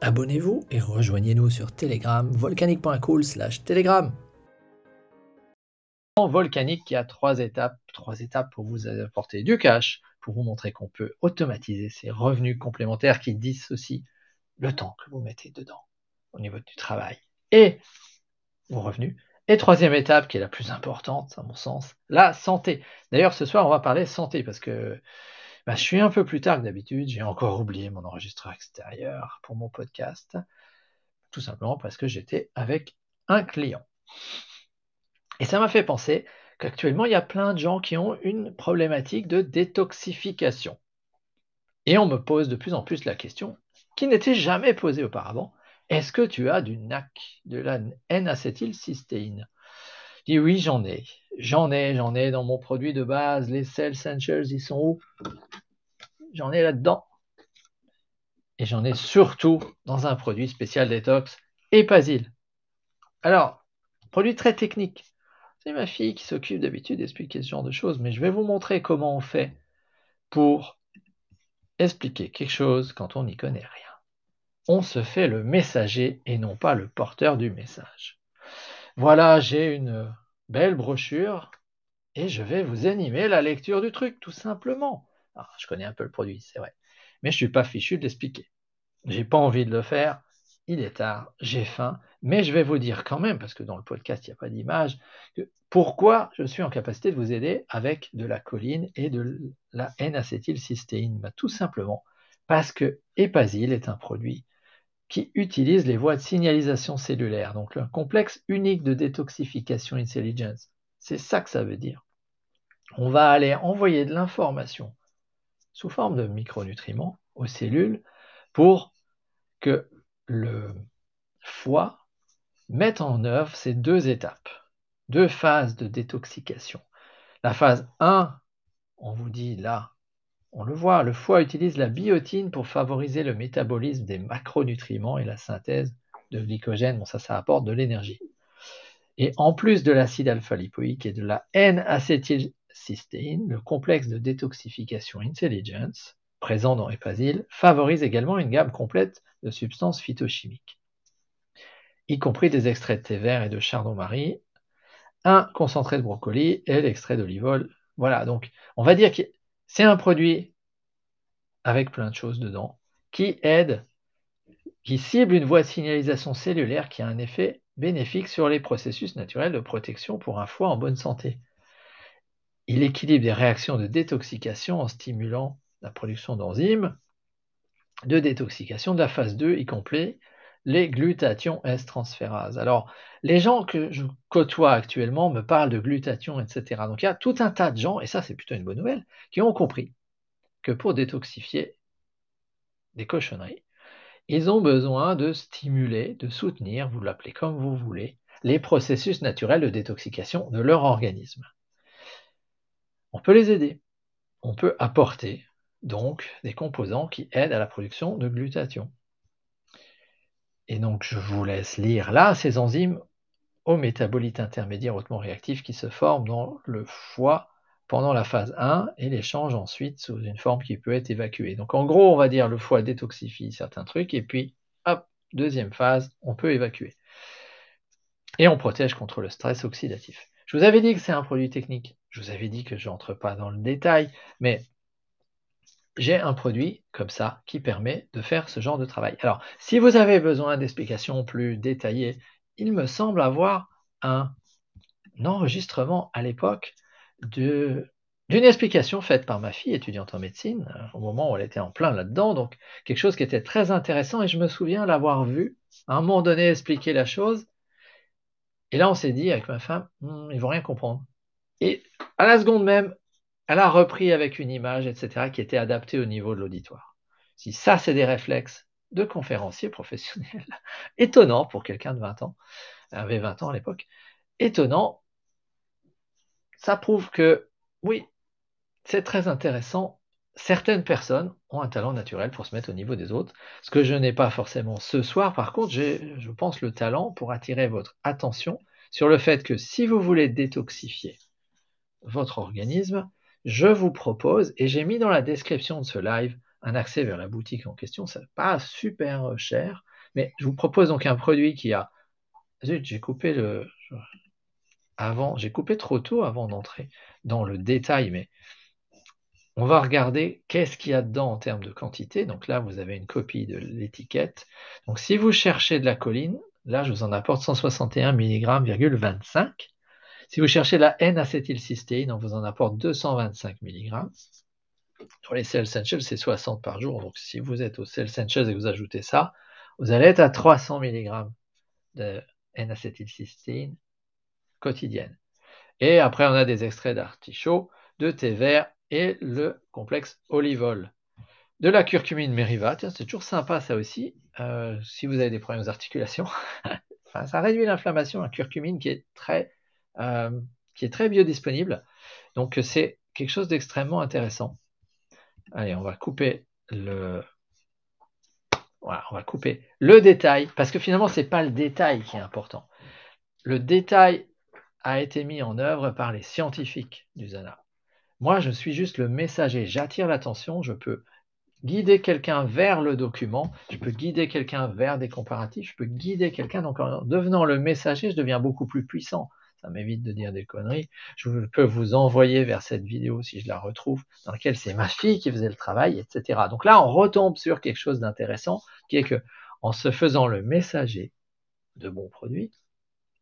Abonnez-vous et rejoignez-nous sur Telegram, volcanique.cool slash Telegram. Volcanique qui a trois étapes, trois étapes pour vous apporter du cash, pour vous montrer qu'on peut automatiser ces revenus complémentaires qui dissocient le temps que vous mettez dedans au niveau du travail et vos revenus. Et troisième étape qui est la plus importante à mon sens, la santé. D'ailleurs ce soir on va parler santé parce que bah, je suis un peu plus tard que d'habitude, j'ai encore oublié mon enregistreur extérieur pour mon podcast, tout simplement parce que j'étais avec un client. Et ça m'a fait penser qu'actuellement, il y a plein de gens qui ont une problématique de détoxification. Et on me pose de plus en plus la question, qui n'était jamais posée auparavant, est-ce que tu as du NAC, de la N-acétylcystéine oui, j'en ai. J'en ai, j'en ai dans mon produit de base. Les Cell Essentials, ils sont où? J'en ai là-dedans. Et j'en ai surtout dans un produit spécial détox, Epasil. Alors, produit très technique. C'est ma fille qui s'occupe d'habitude d'expliquer ce genre de choses, mais je vais vous montrer comment on fait pour expliquer quelque chose quand on n'y connaît rien. On se fait le messager et non pas le porteur du message. Voilà, j'ai une belle brochure et je vais vous animer la lecture du truc, tout simplement. Je connais un peu le produit, c'est vrai, mais je ne suis pas fichu de l'expliquer. J'ai pas envie de le faire, il est tard, j'ai faim, mais je vais vous dire quand même, parce que dans le podcast, il n'y a pas d'image, pourquoi je suis en capacité de vous aider avec de la choline et de la N-acétylcystéine? Bah, Tout simplement parce que Epasil est un produit qui utilise les voies de signalisation cellulaire, donc un complexe unique de détoxification intelligence. C'est ça que ça veut dire. On va aller envoyer de l'information sous forme de micronutriments aux cellules pour que le foie mette en œuvre ces deux étapes, deux phases de détoxication. La phase 1, on vous dit là, on le voit, le foie utilise la biotine pour favoriser le métabolisme des macronutriments et la synthèse de glycogène. Bon, ça, ça apporte de l'énergie. Et en plus de l'acide alpha-lipoïque et de la N-acétylcystéine, le complexe de détoxification Intelligence, présent dans Epasil, favorise également une gamme complète de substances phytochimiques, y compris des extraits de thé vert et de chardon-marie, un concentré de brocoli et l'extrait d'olivol. Voilà, donc on va dire que c'est un produit avec plein de choses dedans qui aide, qui cible une voie de signalisation cellulaire qui a un effet bénéfique sur les processus naturels de protection pour un foie en bonne santé. Il équilibre des réactions de détoxication en stimulant la production d'enzymes de détoxication de la phase 2, y compris les glutathions S-transférases. Alors, les gens que je côtoie actuellement me parlent de glutathion, etc. Donc, il y a tout un tas de gens, et ça, c'est plutôt une bonne nouvelle, qui ont compris que pour détoxifier des cochonneries, ils ont besoin de stimuler, de soutenir, vous l'appelez comme vous voulez, les processus naturels de détoxication de leur organisme. On peut les aider. On peut apporter donc des composants qui aident à la production de glutathion. Et donc, je vous laisse lire là ces enzymes aux métabolites intermédiaires hautement réactifs qui se forment dans le foie pendant la phase 1 et les changent ensuite sous une forme qui peut être évacuée. Donc, en gros, on va dire le foie détoxifie certains trucs et puis, hop, deuxième phase, on peut évacuer. Et on protège contre le stress oxydatif. Je vous avais dit que c'est un produit technique. Je vous avais dit que je n'entre pas dans le détail, mais j'ai un produit comme ça qui permet de faire ce genre de travail. Alors, si vous avez besoin d'explications plus détaillées, il me semble avoir un enregistrement à l'époque d'une explication faite par ma fille étudiante en médecine, euh, au moment où elle était en plein là-dedans, donc quelque chose qui était très intéressant, et je me souviens l'avoir vu à un moment donné expliquer la chose, et là on s'est dit avec ma femme, hmm, ils vont rien comprendre. Et à la seconde même, elle a repris avec une image, etc., qui était adaptée au niveau de l'auditoire. Si ça, c'est des réflexes, de conférencier professionnel. Étonnant pour quelqu'un de 20 ans, avait 20 ans à l'époque. Étonnant. Ça prouve que, oui, c'est très intéressant. Certaines personnes ont un talent naturel pour se mettre au niveau des autres, ce que je n'ai pas forcément ce soir. Par contre, j'ai, je pense, le talent pour attirer votre attention sur le fait que si vous voulez détoxifier votre organisme, je vous propose, et j'ai mis dans la description de ce live un accès vers la boutique en question, ça pas super cher, mais je vous propose donc un produit qui a... Zut, j'ai coupé le... Avant, j'ai coupé trop tôt avant d'entrer dans le détail, mais on va regarder qu'est-ce qu'il y a dedans en termes de quantité. Donc là, vous avez une copie de l'étiquette. Donc si vous cherchez de la colline, là, je vous en apporte 161 mg, Si vous cherchez la N-acétylcystéine, on vous en apporte 225 mg. Pour les Cell Essentials, c'est 60 par jour. Donc, si vous êtes au Cell Essentials et que vous ajoutez ça, vous allez être à 300 mg de N-acétylcystéine quotidienne. Et après, on a des extraits d'artichaut, de thé vert et le complexe olivol. De la curcumine meriva, c'est toujours sympa ça aussi. Euh, si vous avez des problèmes aux articulations, ça réduit l'inflammation, la curcumine qui est très, euh, qui est très biodisponible. Donc c'est quelque chose d'extrêmement intéressant. Allez, on va couper le. Voilà, on va couper le détail, parce que finalement, ce n'est pas le détail qui est important. Le détail a été mis en œuvre par les scientifiques du Zana. Moi, je suis juste le messager. J'attire l'attention, je peux guider quelqu'un vers le document, je peux guider quelqu'un vers des comparatifs, je peux guider quelqu'un. Donc, en devenant le messager, je deviens beaucoup plus puissant ça m'évite de dire des conneries. Je peux vous envoyer vers cette vidéo si je la retrouve, dans laquelle c'est ma fille qui faisait le travail, etc. Donc là, on retombe sur quelque chose d'intéressant, qui est que en se faisant le messager de bons produits,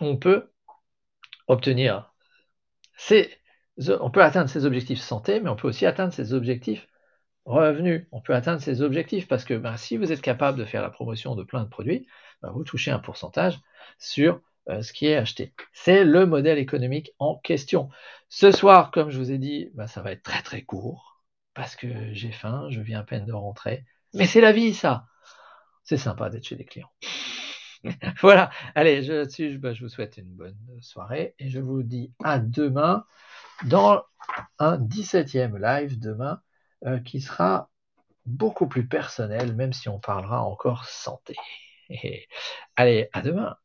on peut obtenir on peut atteindre ses objectifs santé, mais on peut aussi atteindre ses objectifs revenus. On peut atteindre ses objectifs parce que ben, si vous êtes capable de faire la promotion de plein de produits, ben, vous touchez un pourcentage sur euh, ce qui est acheté. C'est le modèle économique en question. Ce soir, comme je vous ai dit, bah, ça va être très très court parce que j'ai faim, je viens à peine de rentrer. Mais c'est la vie, ça. C'est sympa d'être chez des clients. voilà. Allez, je, bah, je vous souhaite une bonne soirée et je vous dis à demain dans un 17e live demain euh, qui sera beaucoup plus personnel, même si on parlera encore santé. Allez, à demain.